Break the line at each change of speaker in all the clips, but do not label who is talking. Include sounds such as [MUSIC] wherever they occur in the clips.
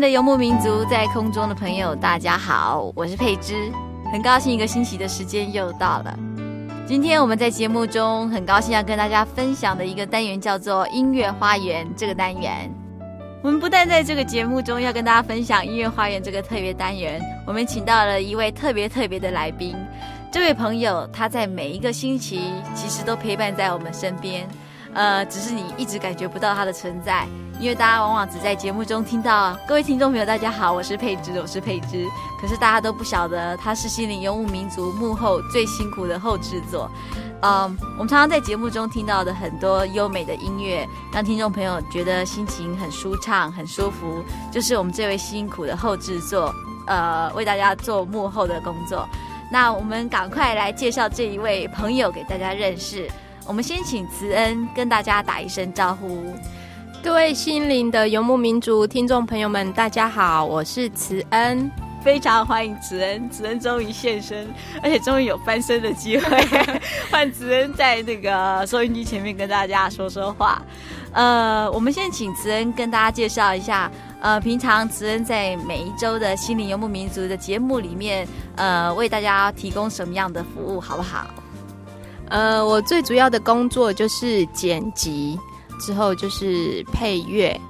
的游牧民族在空中的朋友，大家好，我是佩芝，很高兴一个星期的时间又到了。今天我们在节目中很高兴要跟大家分享的一个单元叫做“音乐花园”这个单元。我们不但在这个节目中要跟大家分享“音乐花园”这个特别单元，我们请到了一位特别特别的来宾。这位朋友他在每一个星期其实都陪伴在我们身边，呃，只是你一直感觉不到他的存在。因为大家往往只在节目中听到，各位听众朋友，大家好，我是佩芝，我是佩芝。可是大家都不晓得，他是心灵游牧民族幕后最辛苦的后制作。嗯，我们常常在节目中听到的很多优美的音乐，让听众朋友觉得心情很舒畅、很舒服，就是我们这位辛苦的后制作，呃，为大家做幕后的工作。那我们赶快来介绍这一位朋友给大家认识。我们先请慈恩跟大家打一声招呼。
各位心灵的游牧民族听众朋友们，大家好，我是慈恩，
非常欢迎慈恩，慈恩终于现身，而且终于有翻身的机会，[LAUGHS] 换慈恩在那个收音机前面跟大家说说话。呃，我们先请慈恩跟大家介绍一下，呃，平常慈恩在每一周的心灵游牧民族的节目里面，呃，为大家提供什么样的服务，好不好？
呃，我最主要的工作就是剪辑。之后就是配乐，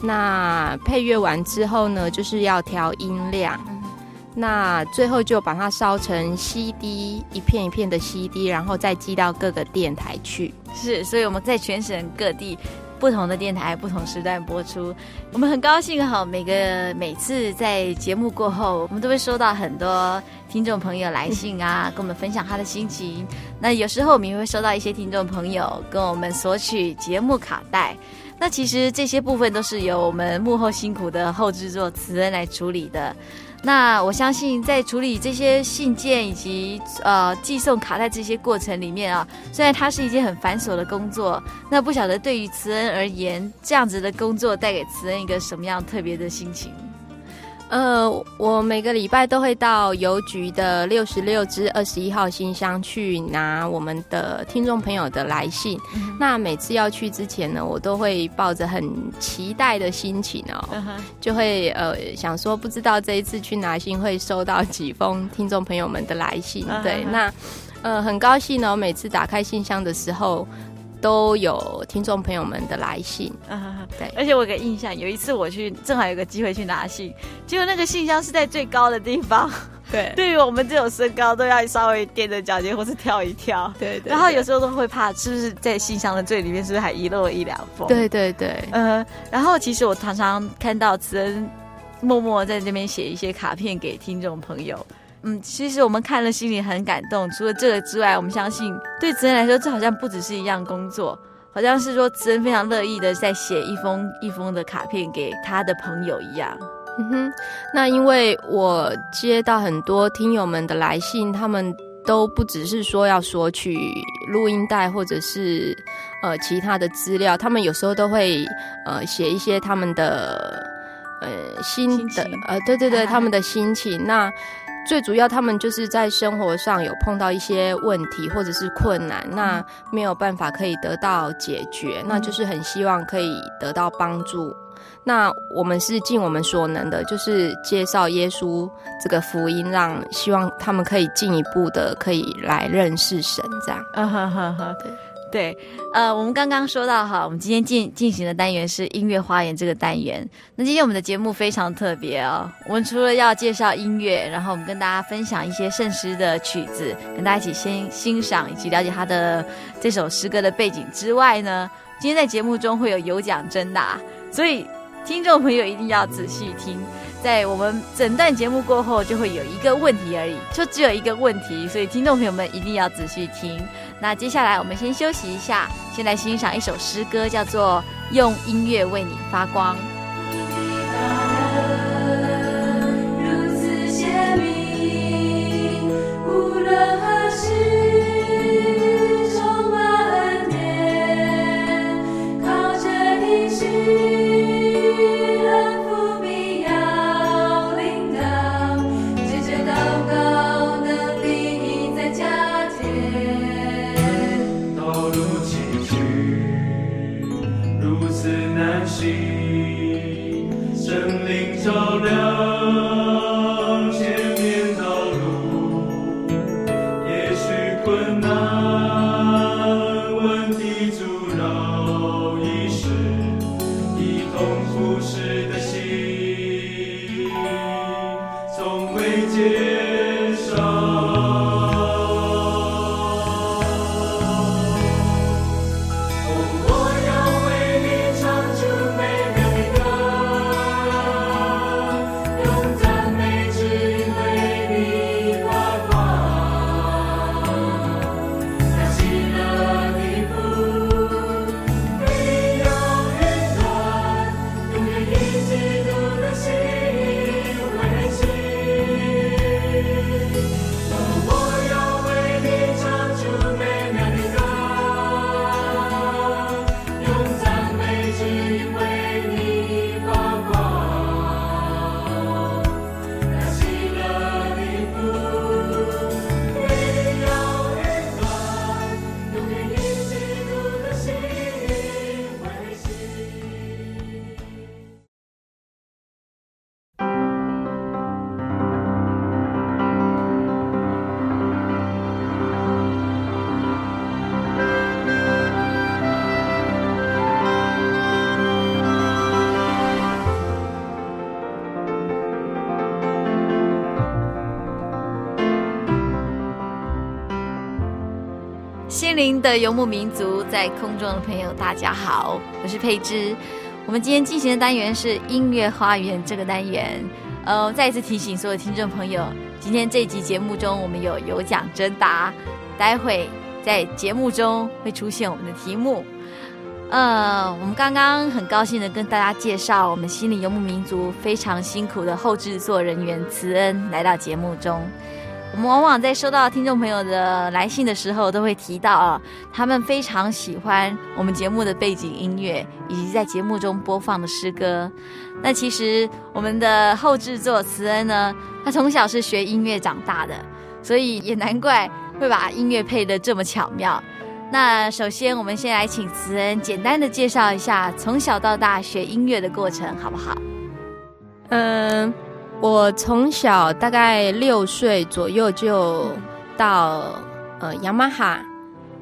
那配乐完之后呢，就是要调音量，那最后就把它烧成 CD，一片一片的 CD，然后再寄到各个电台去。
是，所以我们在全省各地。不同的电台，不同时段播出，我们很高兴哈。每个每次在节目过后，我们都会收到很多听众朋友来信啊，[LAUGHS] 跟我们分享他的心情。那有时候我们也会收到一些听众朋友跟我们索取节目卡带。那其实这些部分都是由我们幕后辛苦的后制作词恩来处理的。那我相信，在处理这些信件以及呃寄送卡带这些过程里面啊，虽然它是一件很繁琐的工作，那不晓得对于慈恩而言，这样子的工作带给慈恩一个什么样特别的心情？
呃，我每个礼拜都会到邮局的六十六至二十一号信箱去拿我们的听众朋友的来信。嗯、那每次要去之前呢，我都会抱着很期待的心情哦，嗯、就会呃想说，不知道这一次去拿信会收到几封听众朋友们的来信。嗯、对，那呃很高兴呢，我每次打开信箱的时候。都有听众朋友们的来信，
啊，对，而且我有个印象，有一次我去，正好有个机会去拿信，结果那个信箱是在最高的地方，[LAUGHS]
对，[LAUGHS]
对于我们这种身高都要稍微踮着脚尖或是跳一跳，
对，对对，
然后有时候都会怕，是不是在信箱的最里面，是不是还遗漏了一两封？
对对对，
呃，然后其实我常常看到慈恩默默在这边写一些卡片给听众朋友。嗯，其实我们看了心里很感动。除了这个之外，我们相信对慈恩来说，这好像不只是一样工作，好像是说慈恩非常乐意的在写一封一封的卡片给他的朋友一样。
嗯哼，那因为我接到很多听友们的来信，他们都不只是说要索取录音带或者是呃其他的资料，他们有时候都会呃写一些他们的呃心的心呃对对对 [LAUGHS] 他们的心情。那最主要他们就是在生活上有碰到一些问题或者是困难，那没有办法可以得到解决，那就是很希望可以得到帮助。那我们是尽我们所能的，就是介绍耶稣这个福音，让希望他们可以进一步的可以来认识神，这样。
啊哈哈哈，对对，呃，我们刚刚说到哈，我们今天进进行的单元是音乐花园这个单元。那今天我们的节目非常特别哦，我们除了要介绍音乐，然后我们跟大家分享一些圣诗的曲子，跟大家一起先欣赏以及了解他的这首诗歌的背景之外呢，今天在节目中会有有奖征答，所以。听众朋友一定要仔细听，在我们整段节目过后，就会有一个问题而已，就只有一个问题，所以听众朋友们一定要仔细听。那接下来我们先休息一下，先来欣赏一首诗歌，叫做《用音乐为你发光》。的游牧民族在空中的朋友，大家好，我是佩芝。我们今天进行的单元是音乐花园这个单元。呃，再一次提醒所有听众朋友，今天这集节目中我们有有奖征答，待会在节目中会出现我们的题目。呃，我们刚刚很高兴的跟大家介绍，我们心灵游牧民族非常辛苦的后制作人员慈恩来到节目中。我们往往在收到听众朋友的来信的时候，都会提到啊，他们非常喜欢我们节目的背景音乐，以及在节目中播放的诗歌。那其实我们的后制作慈恩呢，他从小是学音乐长大的，所以也难怪会把音乐配得这么巧妙。那首先，我们先来请慈恩简单的介绍一下从小到大学音乐的过程，好不好？
嗯。我从小大概六岁左右就到呃雅马哈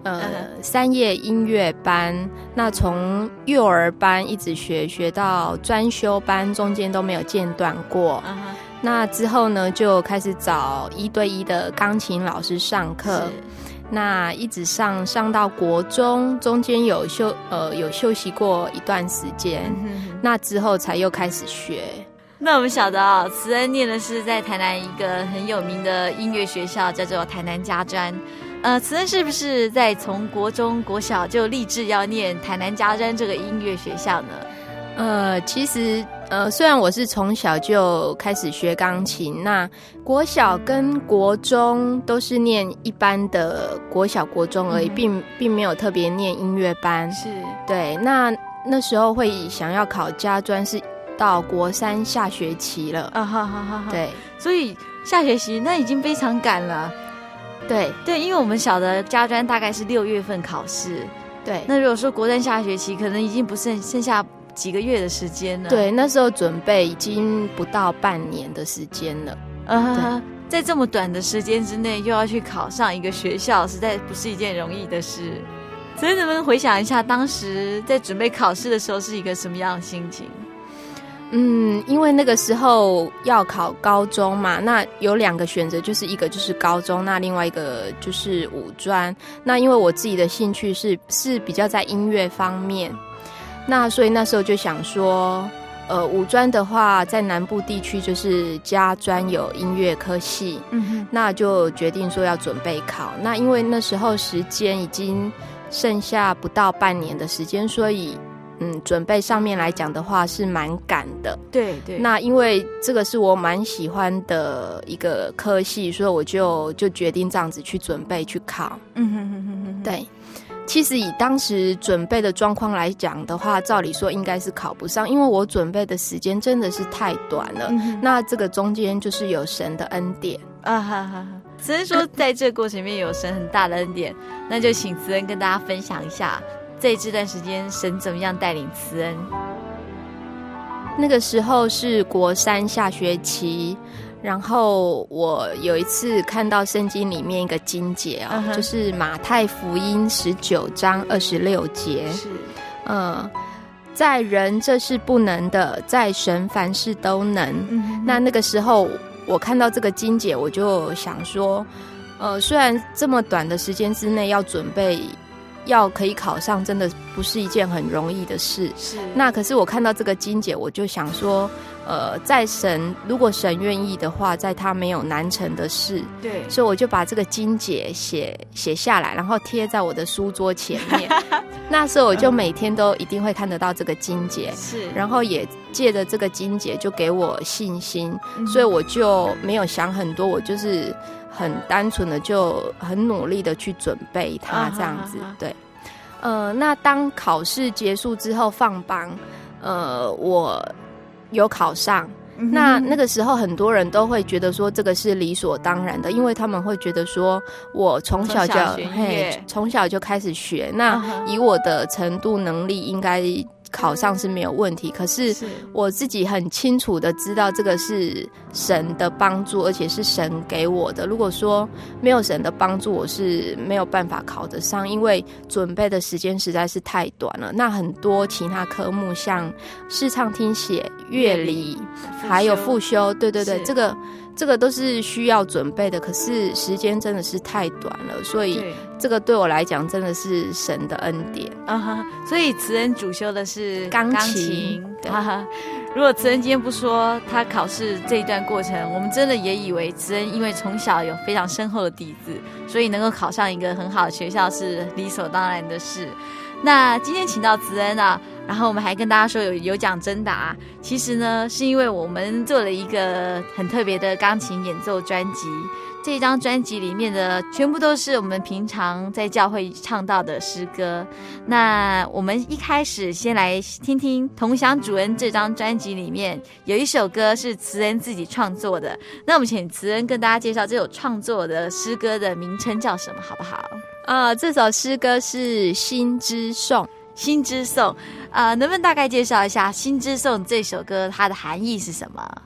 呃三叶音乐班，那从幼儿班一直学学到专修班，中间都没有间断过。Uh. 那之后呢，就开始找一对一的钢琴老师上课，那一直上上到国中，中间有休呃有休息过一段时间，uh. 那之后才又开始学。
那我们晓得啊，慈恩念的是在台南一个很有名的音乐学校，叫做台南家专。呃，慈恩是不是在从国中、国小就立志要念台南家专这个音乐学校呢？
呃，其实呃，虽然我是从小就开始学钢琴，那国小跟国中都是念一般的国小、国中而已，嗯、并并没有特别念音乐班。
是
对。那那时候会想要考家专，是到国三下学期了。啊哈哈哈！对，
所以下学期那已经非常赶了。
对
对，因为我们晓得家专大概是六月份考试。
对，
那如果说国三下学期，可能已经不剩剩下。几个月的时间了？
对，那时候准备已经不到半年的时间了。
呃，在这么短的时间之内，又要去考上一个学校，实在不是一件容易的事。所以，能不能回想一下，当时在准备考试的时候是一个什么样的心情？
嗯，因为那个时候要考高中嘛，那有两个选择，就是一个就是高中，那另外一个就是五专。那因为我自己的兴趣是是比较在音乐方面。那所以那时候就想说，呃，五专的话，在南部地区就是家专有音乐科系，嗯哼，那就决定说要准备考。那因为那时候时间已经剩下不到半年的时间，所以嗯，准备上面来讲的话是蛮赶的。
对对。
那因为这个是我蛮喜欢的一个科系，所以我就就决定这样子去准备去考。嗯哼哼哼哼，对。其实以当时准备的状况来讲的话，照理说应该是考不上，因为我准备的时间真的是太短了。嗯、那这个中间就是有神的恩典啊哈哈！
只是说在这个过程里面有神很大的恩典，那就请慈恩跟大家分享一下，在这段时间神怎么样带领慈恩。
那个时候是国三下学期。然后我有一次看到圣经里面一个经节哦，uh huh. 就是马太福音十九章二十六节，是，嗯，在人这是不能的，在神凡事都能。Uh. 那那个时候我看到这个金节，我就想说，呃，虽然这么短的时间之内要准备。要可以考上，真的不是一件很容易的事。是，那可是我看到这个金姐，我就想说，呃，在神如果神愿意的话，在他没有难成的事。对，所以我就把这个金姐写写下来，然后贴在我的书桌前面。[LAUGHS] 那时候我就每天都一定会看得到这个金姐，是，然后也借着这个金姐就给我信心，嗯、所以我就没有想很多，我就是。很单纯的，就很努力的去准备它，这样子。对，呃，那当考试结束之后放榜，呃，我有考上。那那个时候，很多人都会觉得说这个是理所当然的，因为他们会觉得说我从小就嘿，从小就开始学，那以我的程度能力应该。考上是没有问题，可是我自己很清楚的知道这个是神的帮助，而且是神给我的。如果说没有神的帮助，我是没有办法考得上，因为准备的时间实在是太短了。那很多其他科目，像视唱听写、乐理，还有复修，对对对，这个。这个都是需要准备的，可是时间真的是太短了，所以这个对我来讲真的是神的恩典啊哈！
所以慈恩主修的是钢琴。如果慈恩今天不说他考试这一段过程，我们真的也以为慈恩因为从小有非常深厚的底子，所以能够考上一个很好的学校是理所当然的事。那今天请到慈恩啊。然后我们还跟大家说有有奖征答，其实呢是因为我们做了一个很特别的钢琴演奏专辑，这张专辑里面的全部都是我们平常在教会唱到的诗歌。那我们一开始先来听听《同享主恩》这张专辑里面有一首歌是慈恩自己创作的，那我们请慈恩跟大家介绍这首创作的诗歌的名称叫什么，好不好？
啊、呃，这首诗歌是《心之颂》。
心之颂，呃，能不能大概介绍一下《心之颂》这首歌它的含义是什么？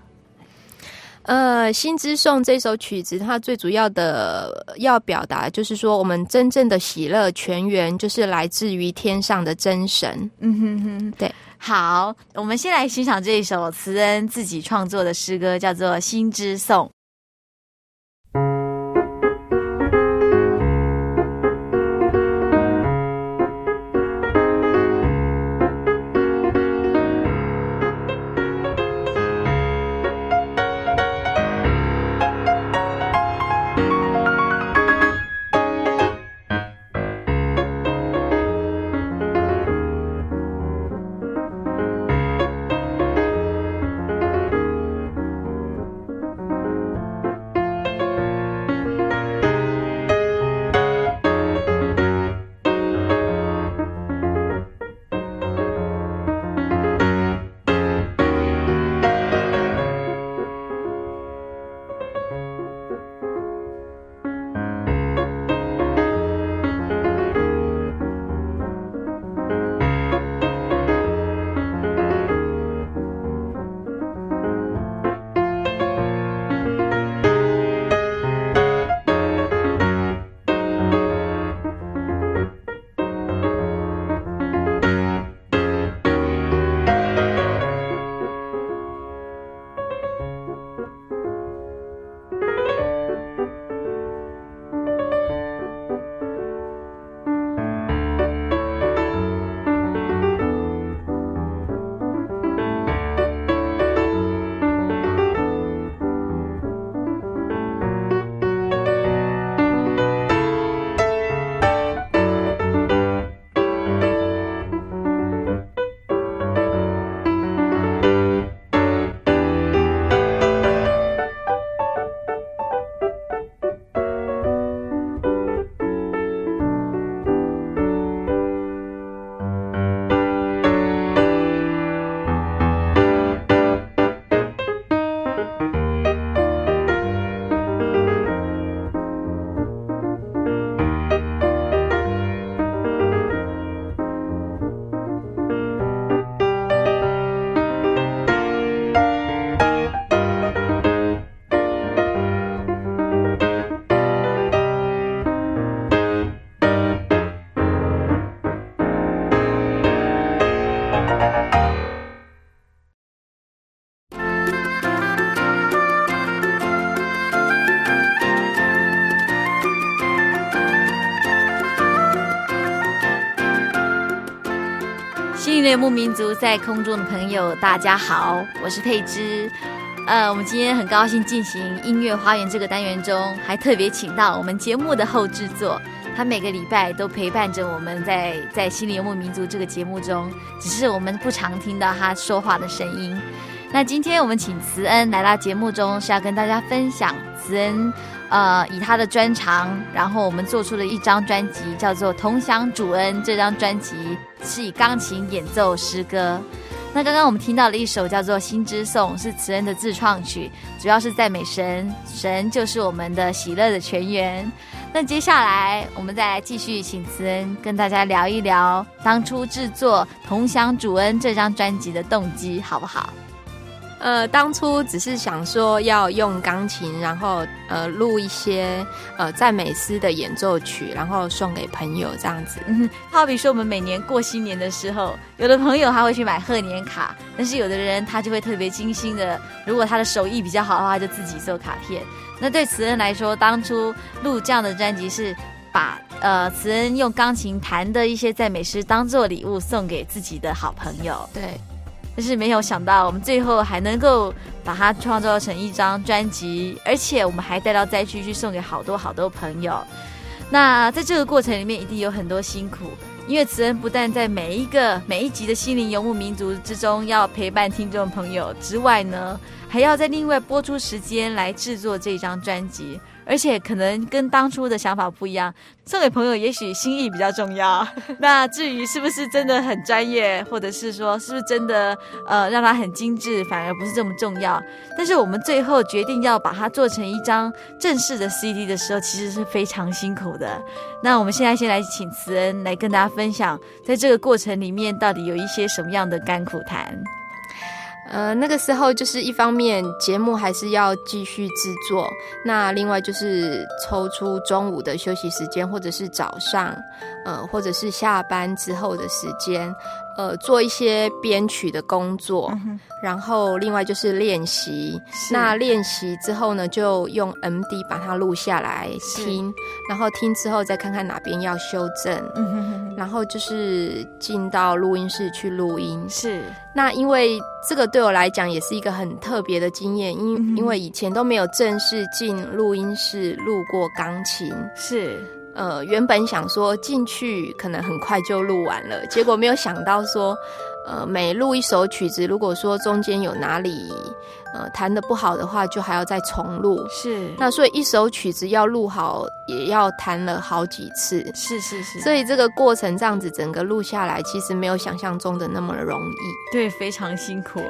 呃，《心之颂》这首曲子，它最主要的要表达就是说，我们真正的喜乐全源就是来自于天上的真神。嗯哼哼，对。
好，我们先来欣赏这一首慈恩自己创作的诗歌，叫做《心之颂》。游牧民族在空中的朋友，大家好，我是佩芝。呃，我们今天很高兴进行音乐花园这个单元中，还特别请到我们节目的后制作，他每个礼拜都陪伴着我们在在新的游牧民族这个节目中，只是我们不常听到他说话的声音。那今天我们请慈恩来到节目中，是要跟大家分享慈恩。呃，以他的专长，然后我们做出了一张专辑，叫做《同享主恩》。这张专辑是以钢琴演奏诗歌。那刚刚我们听到了一首叫做《心之颂》，是慈恩的自创曲，主要是赞美神，神就是我们的喜乐的泉源。那接下来我们再来继续请慈恩跟大家聊一聊当初制作《同享主恩》这张专辑的动机，好不好？
呃，当初只是想说要用钢琴，然后呃录一些呃赞美诗的演奏曲，然后送给朋友这样子。
嗯，好比说我们每年过新年的时候，有的朋友他会去买贺年卡，但是有的人他就会特别精心的，如果他的手艺比较好的话，就自己做卡片。那对慈恩来说，当初录这样的专辑是把呃慈恩用钢琴弹的一些赞美诗当做礼物送给自己的好朋友。
对。
但是没有想到，我们最后还能够把它创造成一张专辑，而且我们还带到灾区去送给好多好多朋友。那在这个过程里面，一定有很多辛苦，因为慈恩不但在每一个每一集的心灵游牧民族之中要陪伴听众朋友之外呢，还要再另外播出时间来制作这张专辑。而且可能跟当初的想法不一样，送给朋友也许心意比较重要。[LAUGHS] 那至于是不是真的很专业，或者是说是不是真的呃让它很精致，反而不是这么重要。但是我们最后决定要把它做成一张正式的 CD 的时候，其实是非常辛苦的。那我们现在先来请慈恩来跟大家分享，在这个过程里面到底有一些什么样的甘苦谈。
呃，那个时候就是一方面节目还是要继续制作，那另外就是抽出中午的休息时间，或者是早上，呃，或者是下班之后的时间，呃，做一些编曲的工作，嗯、然后另外就是练习。那练习之后呢，就用 MD 把它录下来听，然后听之后再看看哪边要修正，嗯、哼哼然后就是进到录音室去录音。
是。
那因为这个对我来讲也是一个很特别的经验，因因为以前都没有正式进录音室录过钢琴。
是。
呃，原本想说进去可能很快就录完了，结果没有想到说，呃，每录一首曲子，如果说中间有哪里。呃，弹的不好的话，就还要再重录。
是，
那所以一首曲子要录好，也要弹了好几次。
是是是。
所以这个过程这样子整个录下来，其实没有想象中的那么容易。
对，非常辛苦。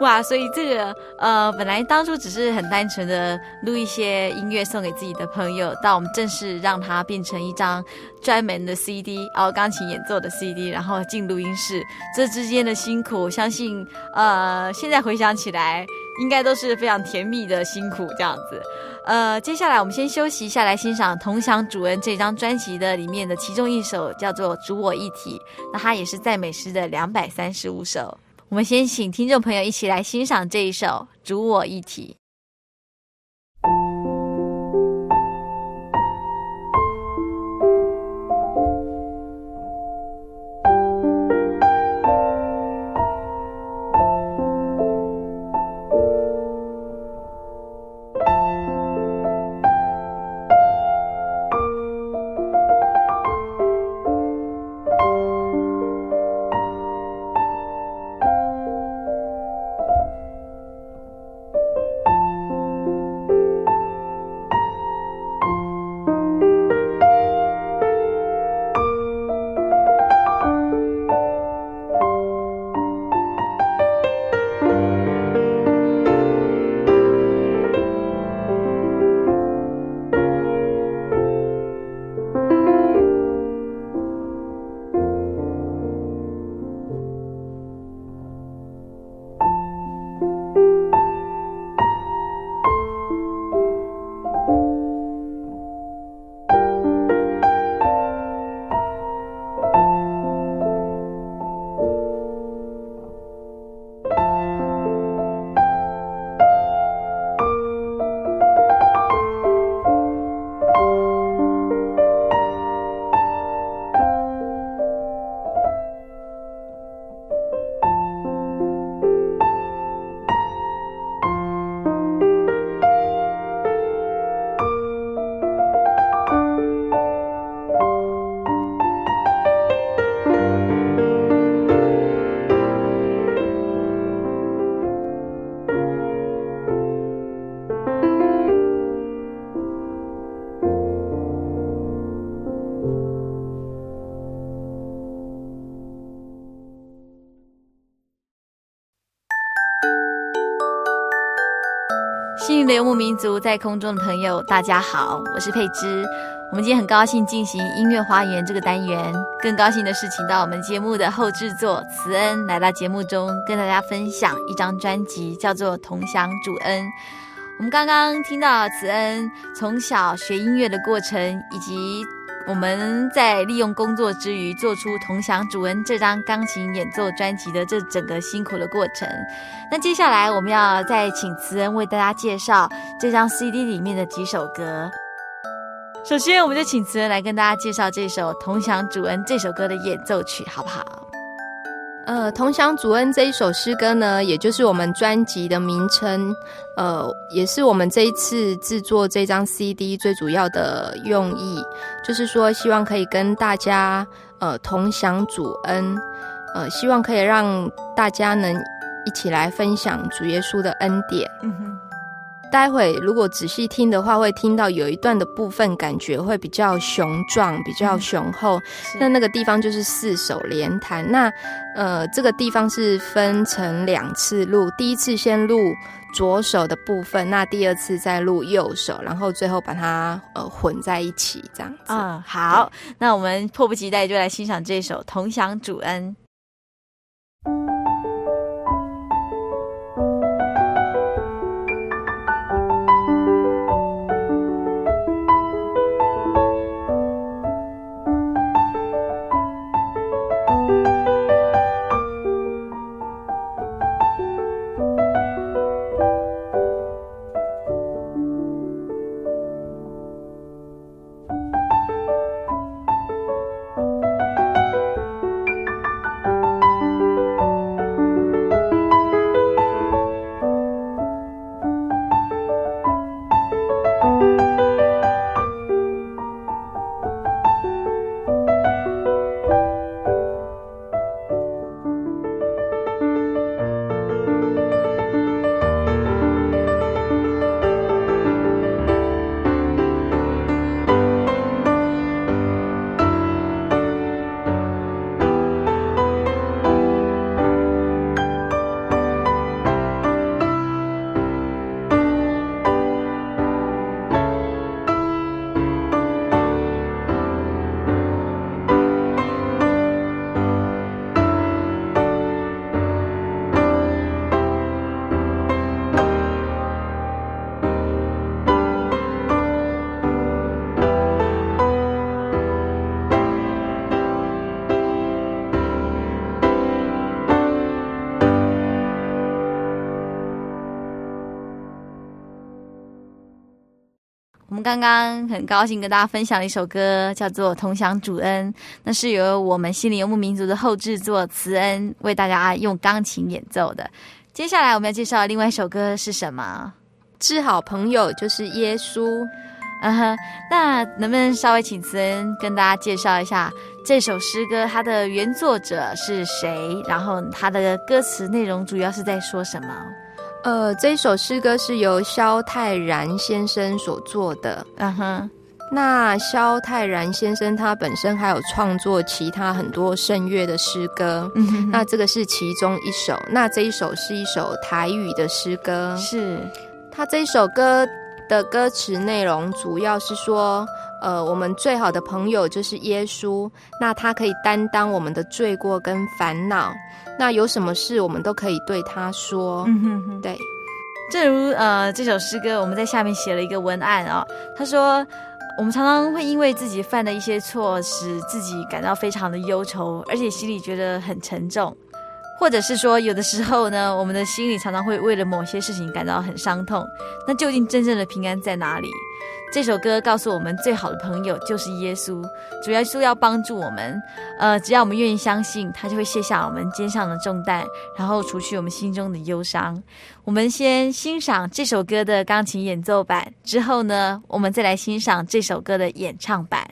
哇，所以这个呃，本来当初只是很单纯的录一些音乐送给自己的朋友，到我们正式让它变成一张专门的 CD，哦，钢琴演奏的 CD，然后进录音室，这之间的辛苦，相信呃，现在回想起来。应该都是非常甜蜜的辛苦这样子，呃，接下来我们先休息一下，来欣赏《同享主人》这张专辑的里面的其中一首，叫做《主我一体》，那它也是赞美诗的两百三十五首。我们先请听众朋友一起来欣赏这一首《主我一体》。在空中的朋友，大家好，我是佩芝。我们今天很高兴进行音乐花园这个单元，更高兴的是请到我们节目的后制作慈恩来到节目中，跟大家分享一张专辑，叫做《同享主恩》。我们刚刚听到慈恩从小学音乐的过程，以及我们在利用工作之余做出《同享主恩》这张钢琴演奏专辑的这整个辛苦的过程。那接下来我们要再请慈恩为大家介绍这张 CD 里面的几首歌。首先，我们就请慈恩来跟大家介绍这首《同享主恩》这首歌的演奏曲，好不好？
呃，《同享主恩》这一首诗歌呢，也就是我们专辑的名称，呃，也是我们这一次制作这张 CD 最主要的用意，就是说希望可以跟大家呃同享主恩，呃，希望可以让大家能一起来分享主耶稣的恩典。嗯哼。待会如果仔细听的话，会听到有一段的部分，感觉会比较雄壮，比较雄厚。那、嗯、那个地方就是四手联弹。那呃，这个地方是分成两次录，第一次先录左手的部分，那第二次再录右手，然后最后把它呃混在一起，这样子。
嗯，好，那我们迫不及待就来欣赏这首《同享主恩》。刚刚很高兴跟大家分享了一首歌，叫做《同享主恩》，那是由我们心灵游牧民族的后制作慈恩为大家用钢琴演奏的。接下来我们要介绍的另外一首歌是什么？
致好朋友就是耶稣。
嗯哼，那能不能稍微请慈恩跟大家介绍一下这首诗歌，它的原作者是谁？然后它的歌词内容主要是在说什么？
呃，这一首诗歌是由萧泰然先生所作的。嗯哼，那萧泰然先生他本身还有创作其他很多圣乐的诗歌。嗯哼，那这个是其中一首。那这一首是一首台语的诗歌。
是，
他这一首歌的歌词内容主要是说，呃，我们最好的朋友就是耶稣，那他可以担当我们的罪过跟烦恼。那有什么事，我们都可以对他说。嗯哼哼，对。
正如呃这首诗歌，我们在下面写了一个文案啊、哦。他说，我们常常会因为自己犯的一些错，使自己感到非常的忧愁，而且心里觉得很沉重。或者是说，有的时候呢，[LAUGHS] 我们的心里常常会为了某些事情感到很伤痛。那究竟真正的平安在哪里？这首歌告诉我们，最好的朋友就是耶稣。主耶稣要帮助我们，呃，只要我们愿意相信，他就会卸下我们肩上的重担，然后除去我们心中的忧伤。我们先欣赏这首歌的钢琴演奏版，之后呢，我们再来欣赏这首歌的演唱版。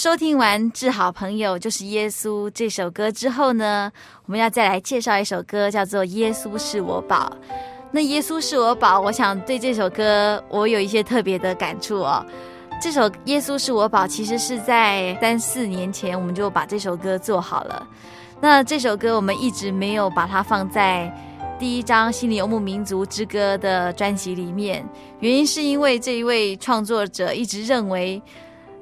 收听完《治好朋友就是耶稣》这首歌之后呢，我们要再来介绍一首歌，叫做《耶稣是我宝》。那《耶稣是我宝》，我想对这首歌我有一些特别的感触哦。这首《耶稣是我宝》其实是在三四年前我们就把这首歌做好了。那这首歌我们一直没有把它放在第一张《心里游牧民族之歌》的专辑里面，原因是因为这一位创作者一直认为。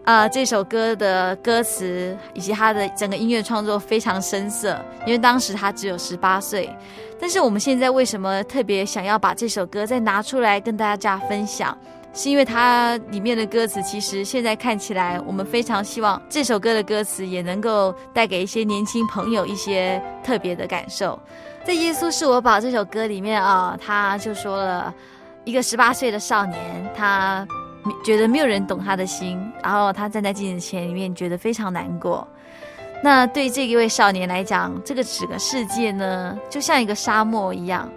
啊、这首歌的歌词以及他的整个音乐创作非常深色，因为当时他只有十八岁。但是我们现在为什么特别想要把这首歌再拿出来跟大家分享？是因为它里面的歌词，其实现在看起来，我们非常希望这首歌的歌词也能够带给一些年轻朋友一些特别的感受。在《耶稣是我宝》这首歌里面啊、他就说了一个十八岁的少年，他。觉得没有人懂他的心，然后他站在镜子前里面，觉得非常难过。那对这一位少年来讲，这个整个世界呢，就像一个沙漠一样，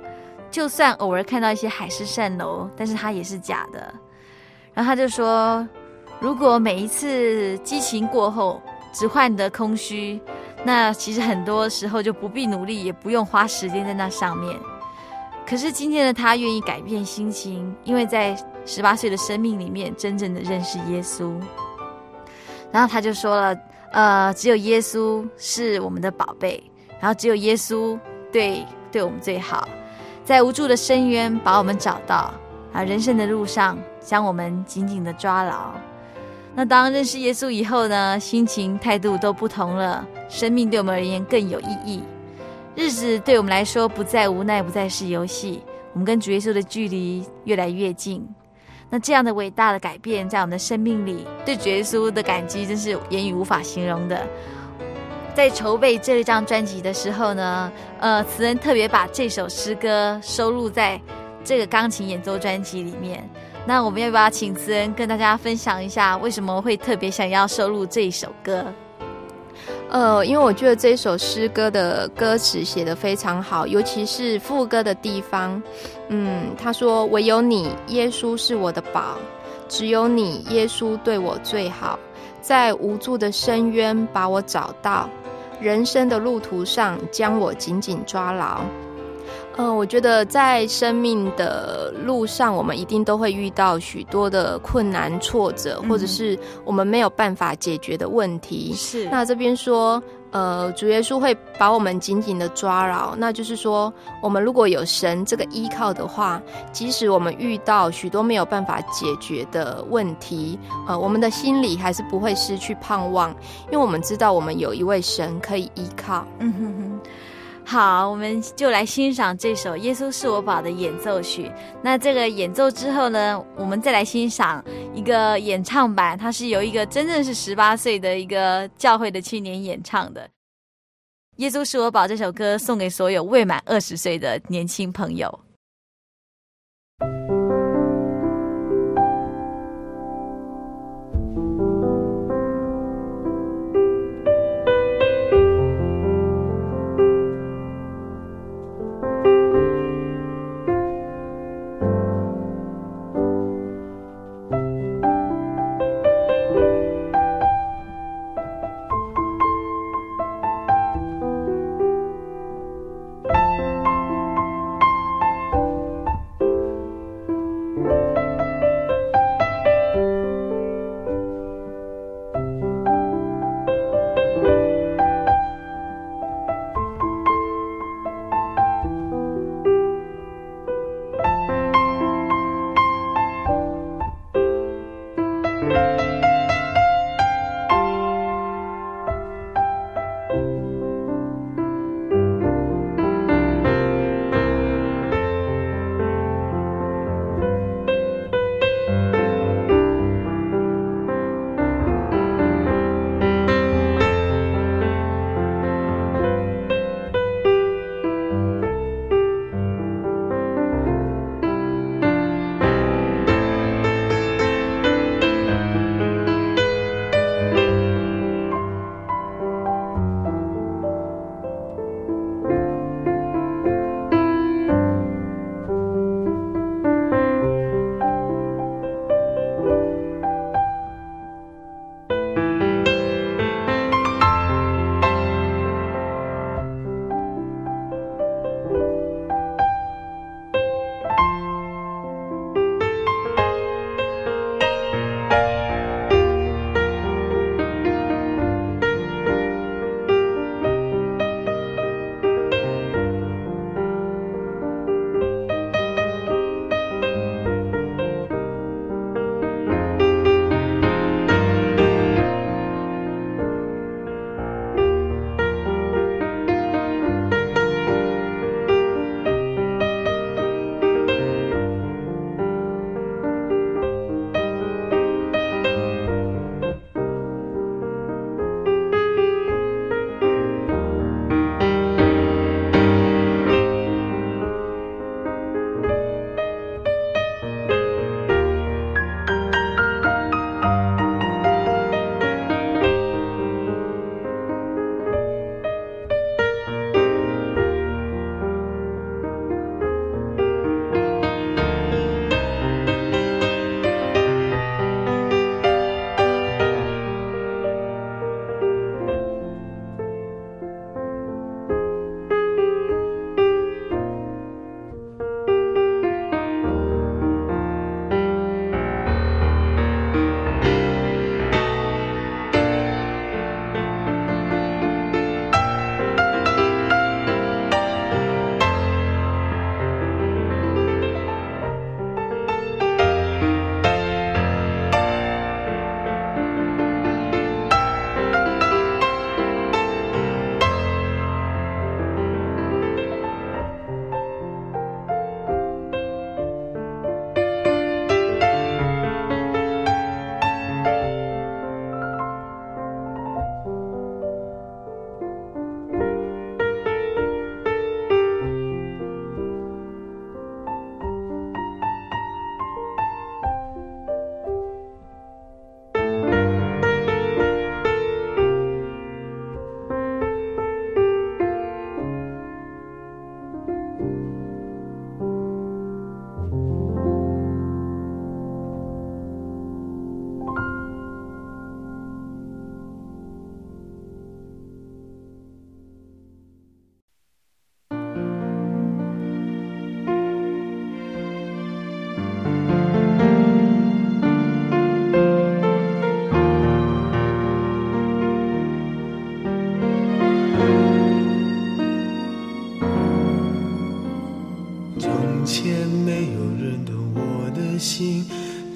就算偶尔看到一些海市蜃楼，但是它也是假的。然后他就说，如果每一次激情过后只换得空虚，那其实很多时候就不必努力，也不用花时间在那上面。可是今天的他愿意改变心情，因为在十八岁的生命里面，真正的认识耶稣。然后他就说了：“呃，只有耶稣是我们的宝贝，然后只有耶稣对对我们最好，在无助的深渊把我们找到，啊，人生的路上将我们紧紧的抓牢。那当认识耶稣以后呢，心情态度都不同了，生命对我们而言更有意义。”日子对我们来说不再无奈，不再是游戏。我们跟主耶稣的距离越来越近。那这样的伟大的改变，在我们的生命里，对耶稣的感激，真是言语无法形容的。在筹备这一张专辑的时候呢，呃，慈恩特别把这首诗歌收录在这个钢琴演奏专辑里面。那我们要不要请慈恩跟大家分享一下，为什么会特别想要收录这一首歌？
呃，因为我觉得这首诗歌的歌词写得非常好，尤其是副歌的地方。嗯，他说：“唯有你，耶稣是我的宝，只有你，耶稣对我最好，在无助的深渊把我找到，人生的路途上将我紧紧抓牢。”嗯、呃，我觉得在生命的路上，我们一定都会遇到许多的困难、挫折，或者是我们没有办法解决的问题。是，那这边说，呃，主耶稣会把我们紧紧的抓牢，那就是说，我们如果有神这个依靠的话，即使我们遇到许多没有办法解决的问题，呃，我们的心里还是不会失去盼望，因为我们知道我们有一位神可以依靠。嗯哼哼。
好，我们就来欣赏这首《耶稣是我宝》的演奏曲。那这个演奏之后呢，我们再来欣赏一个演唱版，它是由一个真正是十八岁的一个教会的青年演唱的。《耶稣是我宝》这首歌送给所有未满二十岁的年轻朋友。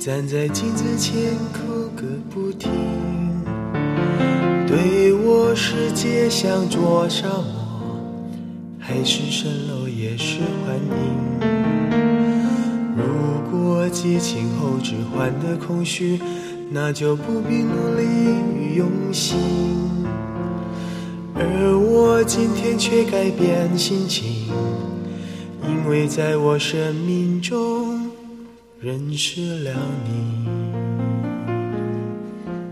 站在镜子前哭个不停，对我世界像座沙漠，海市蜃楼也是幻影。如果激情后只换得空虚，那就不必努力与用心。而我今天却改变心情，因为在我生命中。认识了你，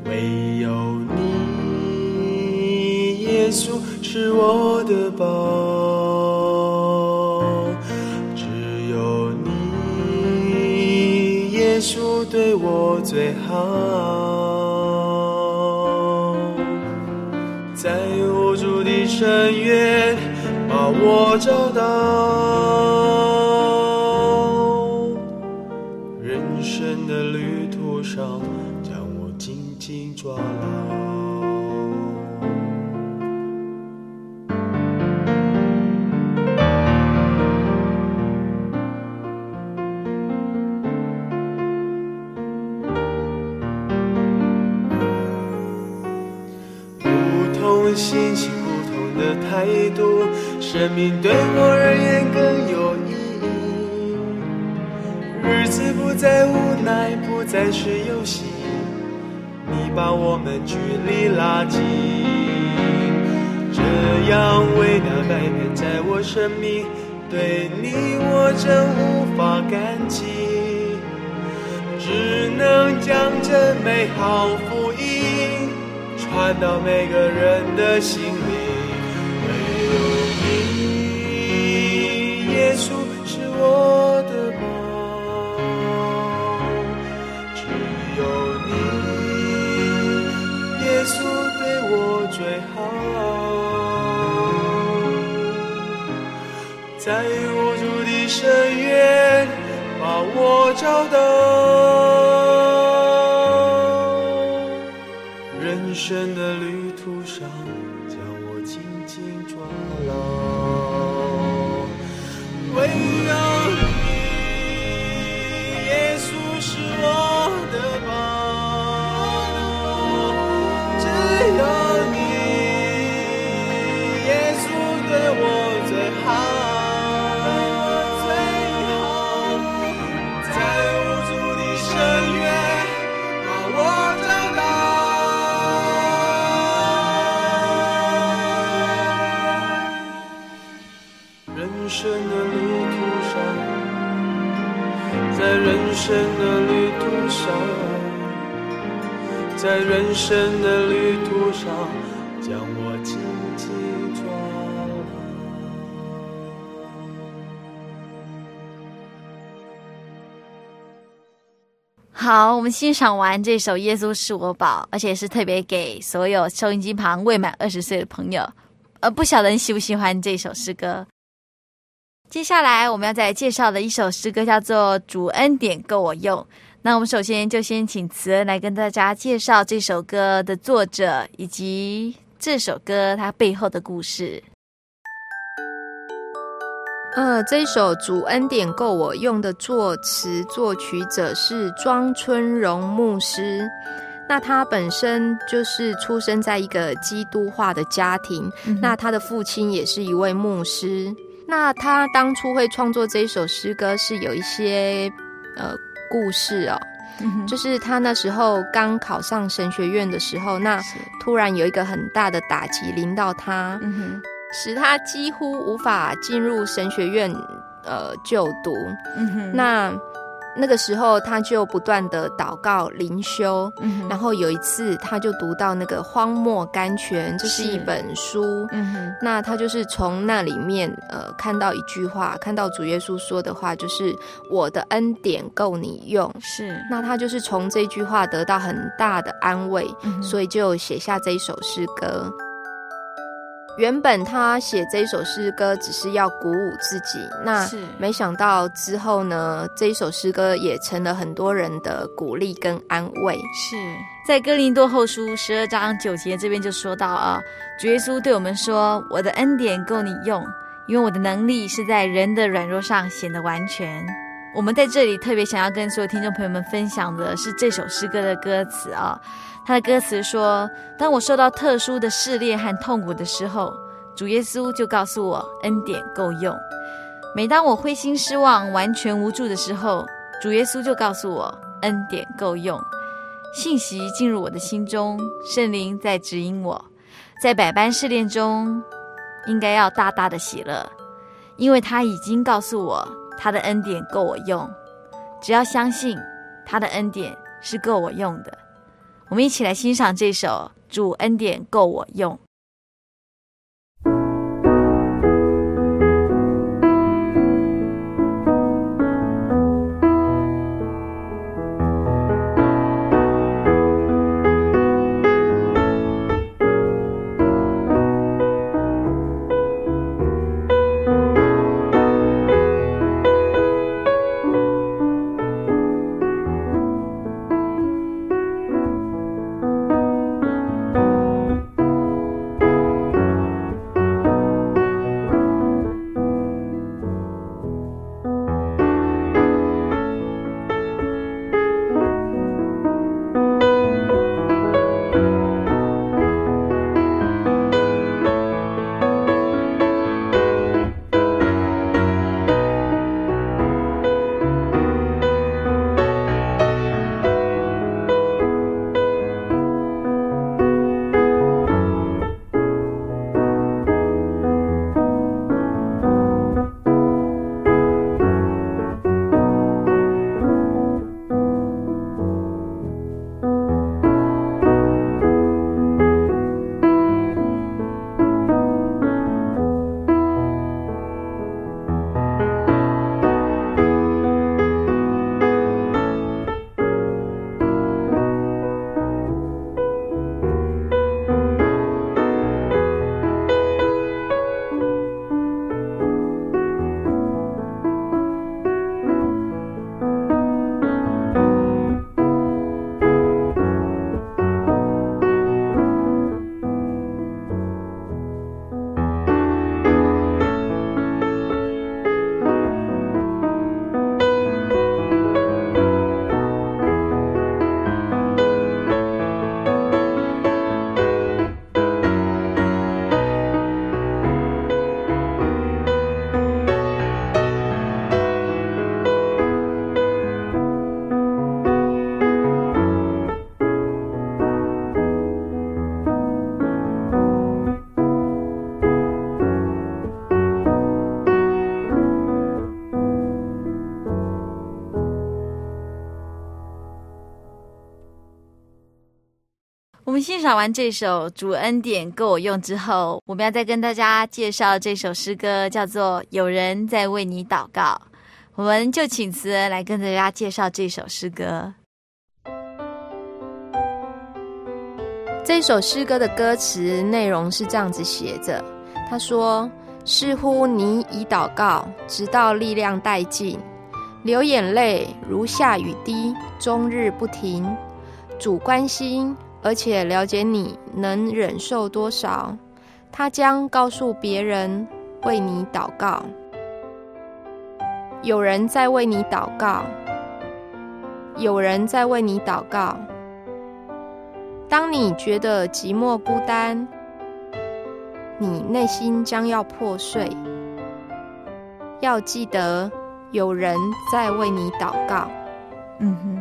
唯有你，耶稣是我的宝，只有你，耶稣对我最好，在无助的深渊把我找到。态度，生命对我而言更有意义。日子不再无奈，不再是游戏，你把我们距离拉近，这样伟大改变在我生命，对你我真无法感激，只能将这美好福音。传到每个人的心找到。人生的旅途上，将我紧紧抓牢。唯有人生的旅途上，将我紧紧抓。
好，我们欣赏完这首《耶稣是我宝》，而且是特别给所有收音机旁未满二十岁的朋友。呃，不晓得你喜不喜欢这首诗歌？接下来我们要再介绍的一首诗歌叫做《主恩典够我用》。那我们首先就先请慈恩来跟大家介绍这首歌的作者以及这首歌它背后的故事。
呃，这一首《主恩典够我用》的作词作曲者是庄春荣牧师。那他本身就是出生在一个基督化的家庭，嗯、那他的父亲也是一位牧师。那他当初会创作这一首诗歌，是有一些呃故事哦，嗯、就是他那时候刚考上神学院的时候，那突然有一个很大的打击临到他，嗯、使他几乎无法进入神学院呃就读，嗯、那。那个时候，他就不断的祷告灵修，嗯，然后有一次，他就读到那个《荒漠甘泉》，这是一本书，嗯，那他就是从那里面呃看到一句话，看到主耶稣说的话，就是我的恩典够你用，是，那他就是从这句话得到很大的安慰，嗯，所以就写下这一首诗歌。原本他写这一首诗歌只是要鼓舞自己，那没想到之后呢，这一首诗歌也成了很多人的鼓励跟安慰。
是在哥林多后书十二章九节这边就说到啊，主耶稣对我们说：“我的恩典够你用，因为我的能力是在人的软弱上显得完全。”我们在这里特别想要跟所有听众朋友们分享的是这首诗歌的歌词啊。他的歌词说：“当我受到特殊的试炼和痛苦的时候，主耶稣就告诉我恩典够用；每当我灰心失望、完全无助的时候，主耶稣就告诉我恩典够用。信息进入我的心中，圣灵在指引我，在百般试炼中，应该要大大的喜乐，因为他已经告诉我。”他的恩典够我用，只要相信他的恩典是够我用的。我们一起来欣赏这首《主恩典够我用》。我们欣赏完这首《主恩典够我用》之后，我们要再跟大家介绍这首诗歌，叫做《有人在为你祷告》。我们就请词人来跟大家介绍这首诗歌。
这首诗歌的歌词内容是这样子写着：他说，似乎你已祷告，直到力量殆尽，流眼泪如下雨滴，终日不停。主关心。而且了解你能忍受多少，他将告诉别人为你祷告。有人在为你祷告，有人在为你祷告。当你觉得寂寞孤单，你内心将要破碎，要记得有人在为你祷告。
嗯哼。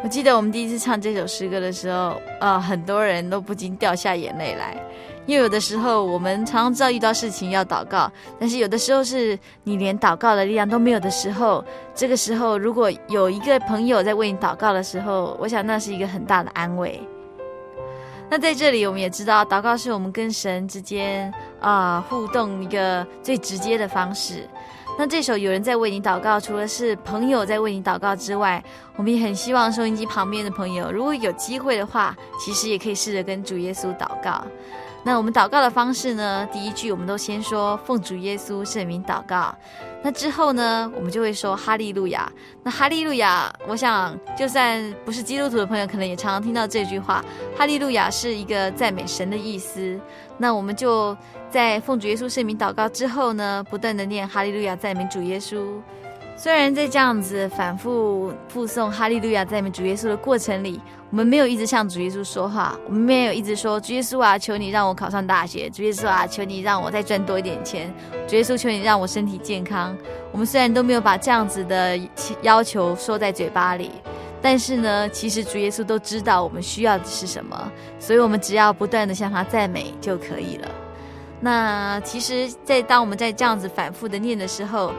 我记得我们第一次唱这首诗歌的时候，啊、很多人都不禁掉下眼泪来，因为有的时候我们常常知道遇到事情要祷告，但是有的时候是你连祷告的力量都没有的时候，这个时候如果有一个朋友在为你祷告的时候，我想那是一个很大的安慰。那在这里我们也知道，祷告是我们跟神之间啊、互动一个最直接的方式。那这首有人在为你祷告，除了是朋友在为你祷告之外，我们也很希望收音机旁边的朋友，如果有机会的话，其实也可以试着跟主耶稣祷告。那我们祷告的方式呢？第一句我们都先说奉主耶稣圣名祷告。那之后呢，我们就会说哈利路亚。那哈利路亚，我想就算不是基督徒的朋友，可能也常常听到这句话。哈利路亚是一个赞美神的意思。那我们就在奉主耶稣圣名祷告之后呢，不断的念哈利路亚，赞美主耶稣。虽然在这样子反复复诵哈利路亚赞美主耶稣的过程里，我们没有一直向主耶稣说话，我们没有一直说主耶稣啊，求你让我考上大学，主耶稣啊，求你让我再赚多一点钱，主耶稣求你让我身体健康。我们虽然都没有把这样子的要求说在嘴巴里，但是呢，其实主耶稣都知道我们需要的是什么，所以我们只要不断的向他赞美就可以了。那其实，在当我们在这样子反复的念的时候，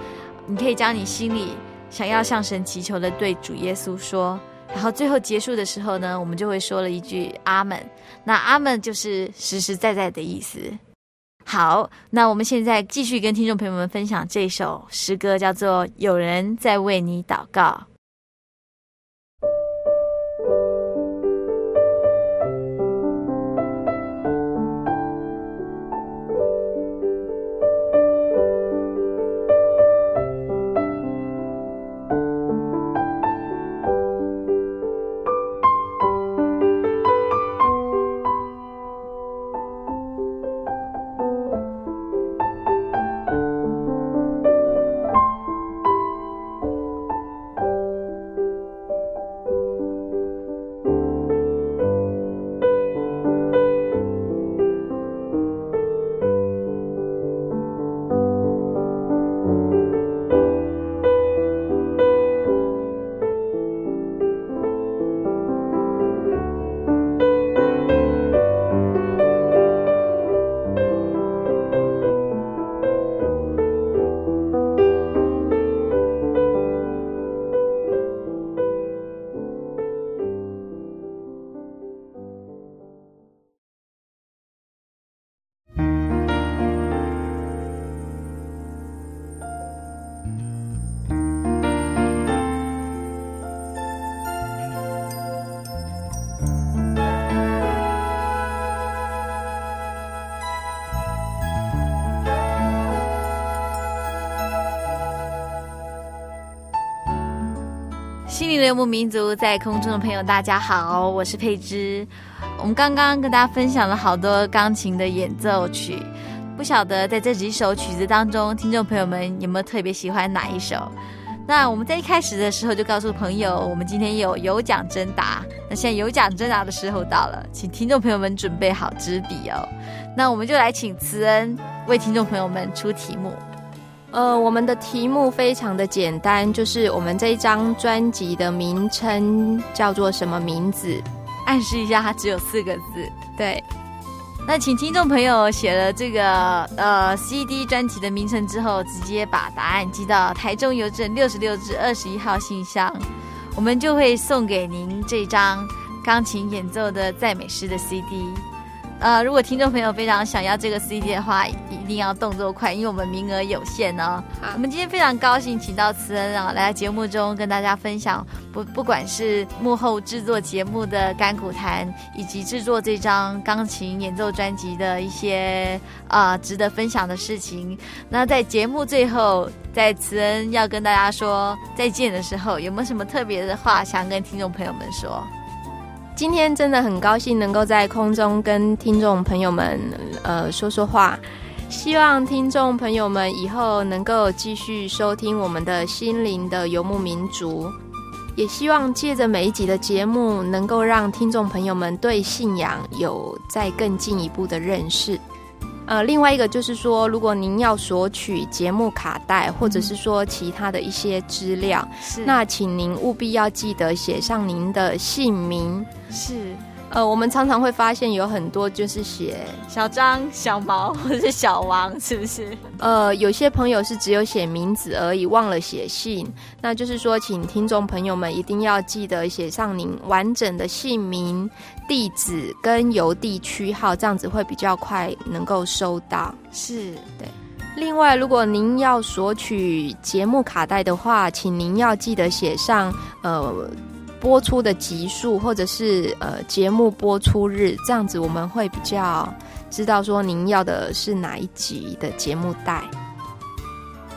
你可以将你心里想要向神祈求的对主耶稣说，然后最后结束的时候呢，我们就会说了一句阿门。那阿门就是实实在在的意思。好，那我们现在继续跟听众朋友们分享这首诗歌，叫做《有人在为你祷告》。游牧民族，在空中的朋友，大家好，我是佩芝。我们刚刚跟大家分享了好多钢琴的演奏曲，不晓得在这几首曲子当中，听众朋友们有没有特别喜欢哪一首？那我们在一开始的时候就告诉朋友，我们今天有有奖征答。那现在有奖征答的时候到了，请听众朋友们准备好纸笔哦。那我们就来请慈恩为听众朋友们出题目。
呃，我们的题目非常的简单，就是我们这一张专辑的名称叫做什么名字？
暗示一下，它只有四个字。
对，
那请听众朋友写了这个呃 CD 专辑的名称之后，直接把答案寄到台中邮政六十六至二十一号信箱，我们就会送给您这张钢琴演奏的赞美诗的 CD。呃，如果听众朋友非常想要这个 CD 的话，一定要动作快，因为我们名额有限哦。好我们今天非常高兴请到慈恩啊来节目中跟大家分享，不不管是幕后制作节目的甘苦谈，以及制作这张钢琴演奏专辑的一些啊、呃、值得分享的事情。那在节目最后，在慈恩要跟大家说再见的时候，有没有什么特别的话想跟听众朋友们说？
今天真的很高兴能够在空中跟听众朋友们呃说说话，希望听众朋友们以后能够继续收听我们的心灵的游牧民族，也希望借着每一集的节目，能够让听众朋友们对信仰有再更进一步的认识。呃，另外一个就是说，如果您要索取节目卡带，或者是说其他的一些资料，是那请您务必要记得写上您的姓名。
是。
呃，我们常常会发现有很多就是写
小张、小毛 [LAUGHS] 或者是小王，是不是？
呃，有些朋友是只有写名字而已，忘了写姓。那就是说，请听众朋友们一定要记得写上您完整的姓名、地址跟邮递区号，这样子会比较快能够收到。
是，对。
另外，如果您要索取节目卡带的话，请您要记得写上呃。播出的集数，或者是呃节目播出日，这样子我们会比较知道说您要的是哪一集的节目带。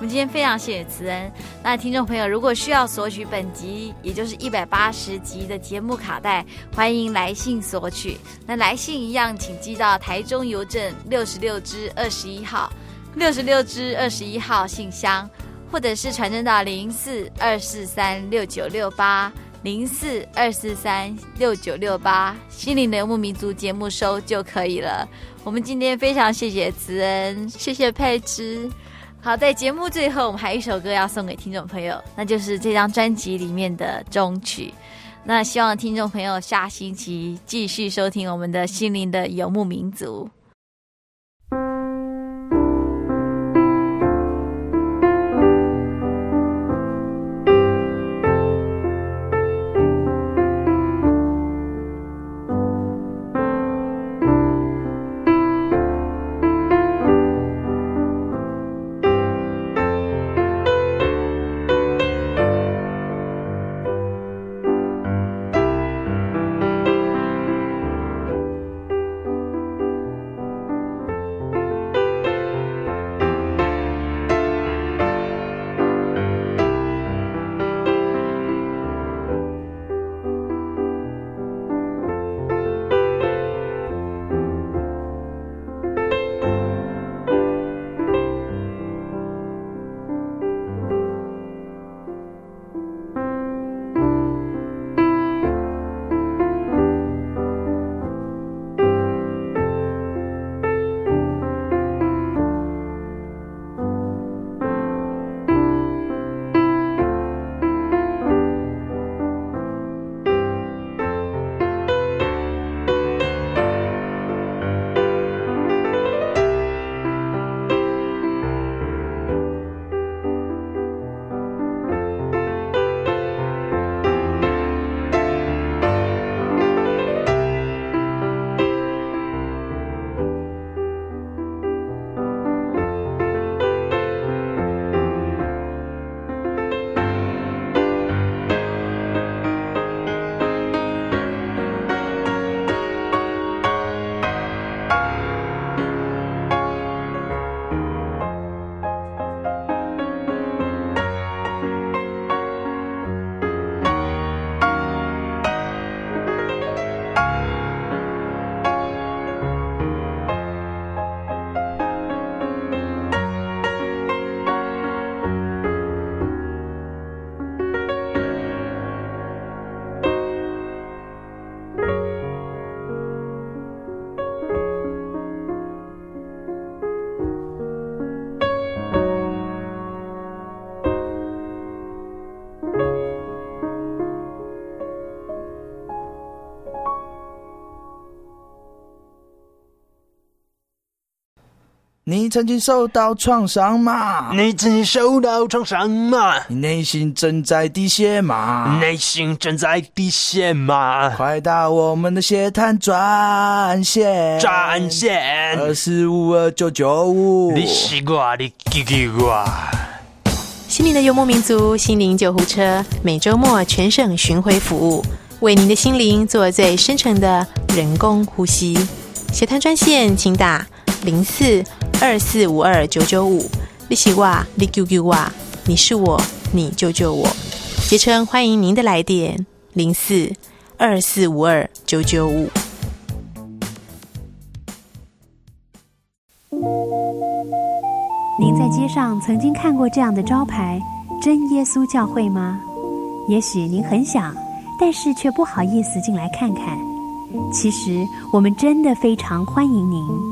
我们今天非常谢谢慈恩。那听众朋友如果需要索取本集，也就是一百八十集的节目卡带，欢迎来信索取。那来信一样，请寄到台中邮政六十六支二十一号，六十六支二十一号信箱。或者是传真到零四二四三六九六八零四二四三六九六八，心灵的游牧民族节目收就可以了。我们今天非常谢谢慈恩，
谢谢佩芝。
好，在节目最后，我们还有一首歌要送给听众朋友，那就是这张专辑里面的终曲。那希望听众朋友下星期继续收听我们的心灵的游牧民族。
曾经受到创伤吗？
你曾经受到创伤吗？
你内心正在滴血吗？
内心正在滴血吗？
快打我们的血滩专线，
专线
二四五二九九五。
你西瓜，你给给我。
心灵的游牧民族，心灵救护车，每周末全省巡回服务，为您的心灵做最深层的人工呼吸。血滩专线，请打零四。二四五二九九五，你是我，你救救我，你是我，你救救我。竭诚欢迎您的来电，零四二四五二九九五。
您在街上曾经看过这样的招牌“真耶稣教会”吗？也许您很想，但是却不好意思进来看看。其实我们真的非常欢迎您。